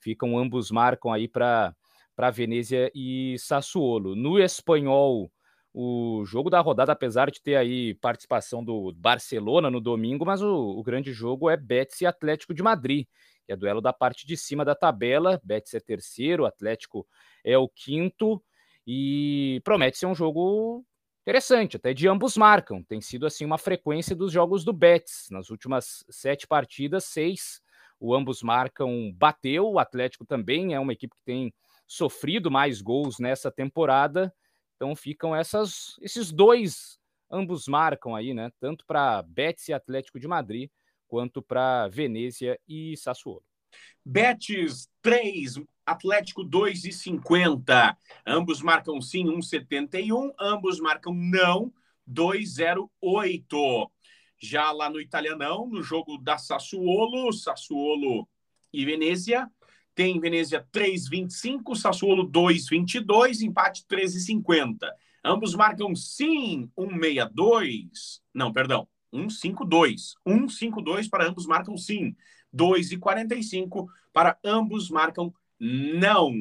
ficam ambos marcam aí para para Venezia e Sassuolo. No espanhol, o jogo da rodada, apesar de ter aí participação do Barcelona no domingo, mas o, o grande jogo é Betis e Atlético de Madrid, que é duelo da parte de cima da tabela. Betis é terceiro, Atlético é o quinto e promete ser um jogo interessante, até de ambos marcam. Tem sido assim uma frequência dos jogos do Betis. Nas últimas sete partidas, seis o ambos marcam bateu. O Atlético também é uma equipe que tem sofrido mais gols nessa temporada. Então ficam essas, esses dois ambos marcam aí, né? Tanto para Betis e Atlético de Madrid, quanto para Venezia e Sassuolo. Betis 3, Atlético 2,50. Ambos marcam sim 1,71, ambos marcam não 2,08. Já lá no Italianão, no jogo da Sassuolo, Sassuolo e Venezia, tem Venezia 3,25, Sassuolo 2,22, empate 13,50. Ambos marcam sim 1,62. Não, perdão, 1,52. 1,52 para ambos marcam sim. 2,45 para ambos marcam não.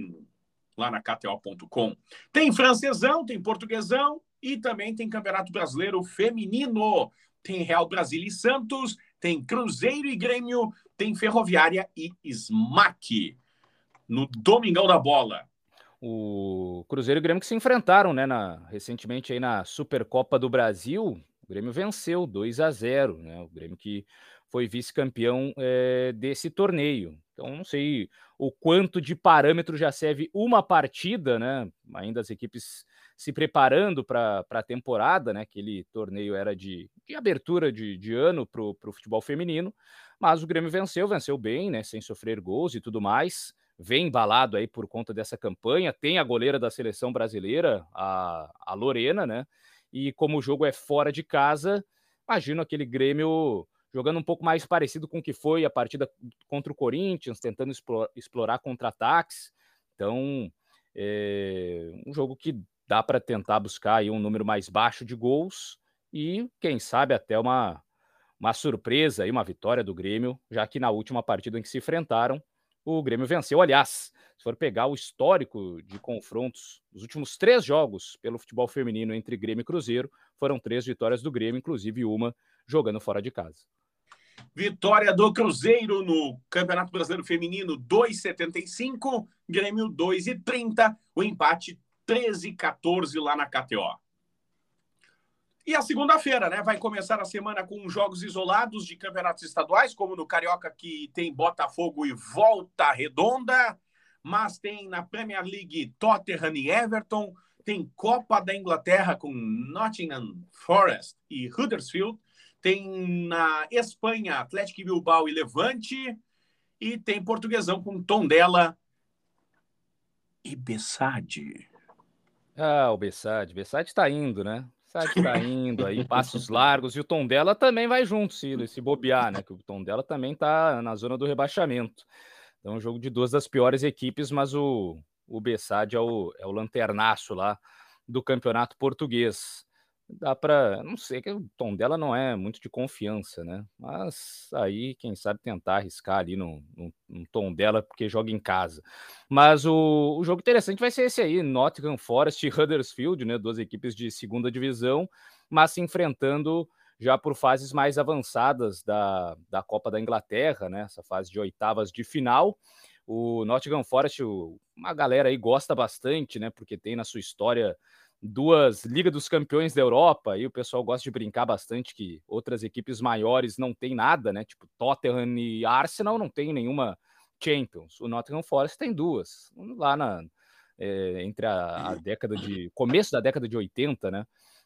Lá na KTO.com. Tem francesão, tem portuguesão e também tem Campeonato Brasileiro Feminino. Tem Real Brasília e Santos, tem Cruzeiro e Grêmio, tem Ferroviária e Smack no Domingão da Bola. O Cruzeiro e o Grêmio que se enfrentaram, né, na, recentemente aí na Supercopa do Brasil. O Grêmio venceu 2 a 0, né? O Grêmio que foi vice-campeão é, desse torneio. Então, não sei o quanto de parâmetro já serve uma partida, né? Ainda as equipes se preparando para a temporada, né? Aquele torneio era de, de abertura de, de ano para o futebol feminino, mas o Grêmio venceu, venceu bem, né? Sem sofrer gols e tudo mais vem embalado aí por conta dessa campanha. Tem a goleira da seleção brasileira, a, a Lorena, né? E como o jogo é fora de casa, imagino aquele Grêmio jogando um pouco mais parecido com o que foi a partida contra o Corinthians, tentando explorar, explorar contra-ataques. Então, é um jogo que dá para tentar buscar aí um número mais baixo de gols e, quem sabe, até uma, uma surpresa, aí, uma vitória do Grêmio, já que na última partida em que se enfrentaram, o Grêmio venceu. Aliás, se for pegar o histórico de confrontos, os últimos três jogos pelo futebol feminino entre Grêmio e Cruzeiro foram três vitórias do Grêmio, inclusive uma jogando fora de casa. Vitória do Cruzeiro no Campeonato Brasileiro Feminino 2,75, Grêmio 2,30, o empate 13,14 lá na KTO. E a segunda-feira, né? Vai começar a semana com jogos isolados de campeonatos estaduais, como no Carioca, que tem Botafogo e Volta Redonda, mas tem na Premier League Tottenham e Everton, tem Copa da Inglaterra com Nottingham Forest e Huddersfield, tem na Espanha Atlético Bilbao e Levante, e tem Portuguesão com Tondela e Bessade. Ah, o Bessade. Bessade está indo, né? Sabe tá indo aí, passos largos, e o tom dela também vai junto, se, se bobear, né? Que o tom dela também tá na zona do rebaixamento. Então, um jogo de duas das piores equipes, mas o, o Bessade é o, é o lanternaço lá do campeonato português dá para, não sei, que o tom dela não é muito de confiança, né? Mas aí, quem sabe tentar arriscar ali no, no, no tom dela, porque joga em casa. Mas o, o, jogo interessante vai ser esse aí, Nottingham Forest e Huddersfield, né? Duas equipes de segunda divisão, mas se enfrentando já por fases mais avançadas da, da Copa da Inglaterra, né? Essa fase de oitavas de final. O Nottingham Forest, uma galera aí gosta bastante, né? Porque tem na sua história duas Liga dos Campeões da Europa, e o pessoal gosta de brincar bastante que outras equipes maiores não tem nada, né? Tipo Tottenham e Arsenal não tem nenhuma Champions. O Nottingham Forest tem duas. Lá na é, entre a, a, década de começo da década de 80, né?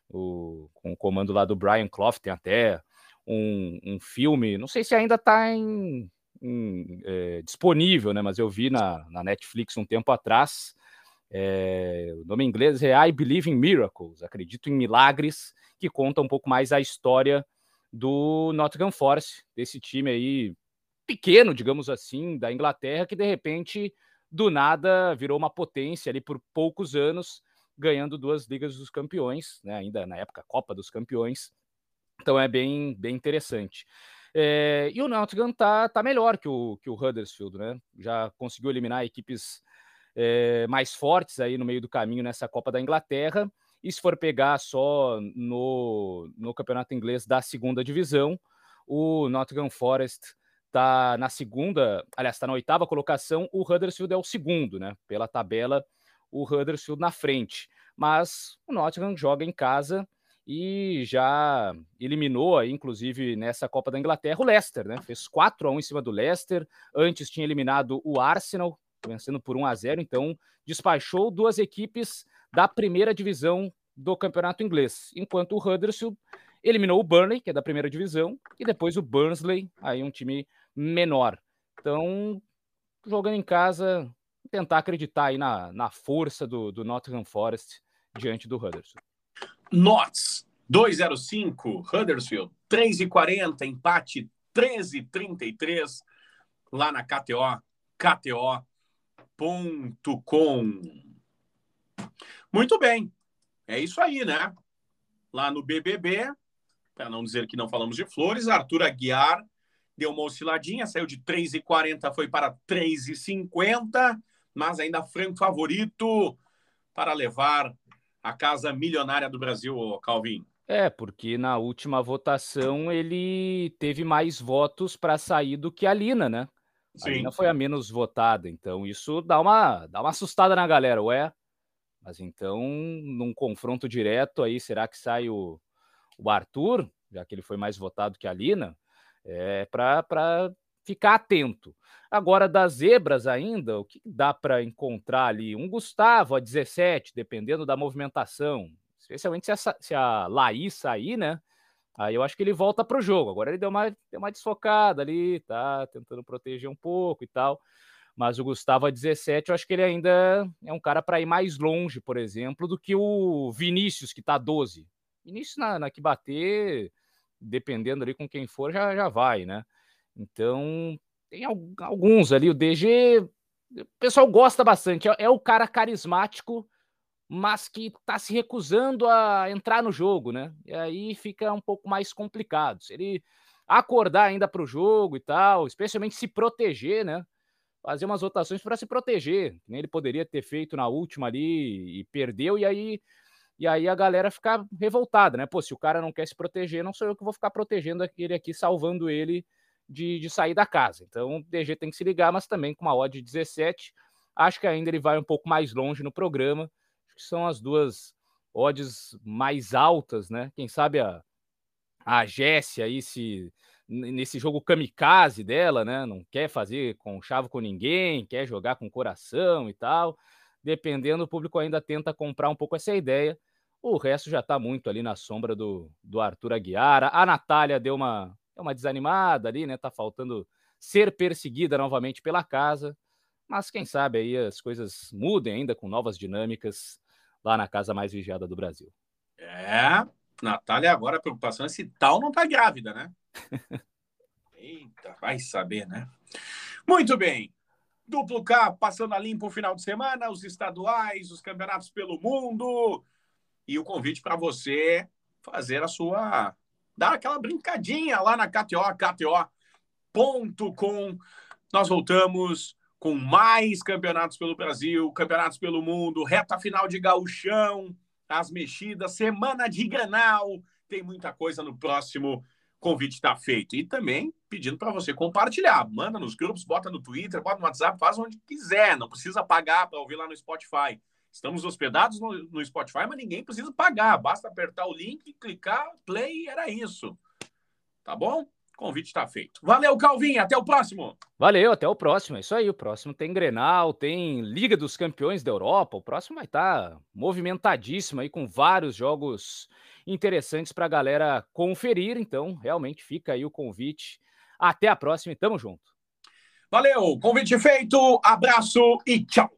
O, com o comando lá do Brian Clough tem até um, um filme, não sei se ainda está em, em é, disponível, né? Mas eu vi na, na Netflix um tempo atrás é, o nome em inglês é I Believe in Miracles, acredito em milagres, que conta um pouco mais a história do Nottingham Forest, desse time aí pequeno, digamos assim, da Inglaterra, que de repente, do nada, virou uma potência ali por poucos anos, ganhando duas Ligas dos Campeões, né, ainda na época Copa dos Campeões. Então é bem, bem interessante. É, e o Nottingham tá, tá melhor que o, que o Huddersfield, né? Já conseguiu eliminar equipes é, mais fortes aí no meio do caminho nessa Copa da Inglaterra E se for pegar só no, no campeonato inglês da segunda divisão, o Nottingham Forest está na segunda, aliás, está na oitava colocação, o Huddersfield é o segundo, né? Pela tabela, o Huddersfield na frente. Mas o Nottingham joga em casa e já eliminou inclusive nessa Copa da Inglaterra, o Leicester, né? Fez 4 a 1 em cima do Leicester. Antes tinha eliminado o Arsenal, vencendo por 1 a 0, então despachou duas equipes da primeira divisão do campeonato inglês, enquanto o Huddersfield eliminou o Burnley, que é da primeira divisão, e depois o Burnsley, aí um time menor. Então, jogando em casa, tentar acreditar aí na, na força do, do Nottingham Forest diante do Huddersfield. Notts 205, Huddersfield 3,40, empate 13,33 lá na KTO, KTO.com. Muito bem, é isso aí, né? Lá no BBB, para não dizer que não falamos de flores, Arthur Aguiar deu uma osciladinha, saiu de 3,40, foi para 3,50, mas ainda franco favorito para levar a casa milionária do Brasil, Calvin. É, porque na última votação ele teve mais votos para sair do que a Lina, né? Sim. A Lina foi a menos votada, então isso dá uma, dá uma assustada na galera, ué. Mas então, num confronto direto aí, será que sai o, o Arthur, já que ele foi mais votado que a Lina? É para ficar atento. Agora, das zebras ainda, o que dá para encontrar ali? Um Gustavo a 17, dependendo da movimentação. Especialmente se a, se a Laís sair, né? Aí eu acho que ele volta para o jogo. Agora ele deu uma, deu uma desfocada ali, tá tentando proteger um pouco e tal. Mas o Gustavo a 17, eu acho que ele ainda é um cara para ir mais longe, por exemplo, do que o Vinícius, que tá 12. Vinícius na, na que bater, dependendo ali com quem for, já, já vai, né? Então, tem alguns ali. O DG, o pessoal gosta bastante. É, é o cara carismático, mas que está se recusando a entrar no jogo, né? E aí fica um pouco mais complicado. Se ele acordar ainda para o jogo e tal, especialmente se proteger, né? Fazer umas votações para se proteger. Ele poderia ter feito na última ali e perdeu, e aí. E aí a galera fica revoltada, né? Pô, se o cara não quer se proteger, não sou eu que vou ficar protegendo ele aqui, salvando ele de, de sair da casa. Então o DG tem que se ligar, mas também com uma odd de 17. Acho que ainda ele vai um pouco mais longe no programa. Que são as duas odds mais altas, né? Quem sabe a, a Jessia aí se nesse jogo kamikaze dela, né? Não quer fazer com chave com ninguém, quer jogar com coração e tal. Dependendo, o público ainda tenta comprar um pouco essa ideia. O resto já está muito ali na sombra do, do Arthur Aguiar. A Natália deu uma, uma desanimada ali, né? Tá faltando ser perseguida novamente pela casa. Mas quem sabe aí as coisas mudem ainda com novas dinâmicas lá na casa mais vigiada do Brasil. É, Natália, agora a preocupação é se tal não tá grávida, né? Eita, vai saber, né? Muito bem. Duplo K passando a limpo o final de semana, os estaduais, os campeonatos pelo mundo. E o convite para você fazer a sua dar aquela brincadinha lá na KTO, KTO.com. Nós voltamos com mais campeonatos pelo Brasil, campeonatos pelo mundo, reta final de gauchão, as mexidas, semana de Granal. Tem muita coisa no próximo convite está feito. E também pedindo para você compartilhar. Manda nos grupos, bota no Twitter, bota no WhatsApp, faz onde quiser. Não precisa pagar para ouvir lá no Spotify. Estamos hospedados no, no, Spotify, mas ninguém precisa pagar. Basta apertar o link, clicar, play era isso. Tá bom? O convite está feito. Valeu, Calvin. Até o próximo. Valeu, até o próximo. É isso aí. O próximo tem Grenal, tem Liga dos Campeões da Europa. O próximo vai estar tá movimentadíssimo aí, com vários jogos interessantes para a galera conferir. Então, realmente fica aí o convite. Até a próxima e tamo junto. Valeu, convite feito, abraço e tchau.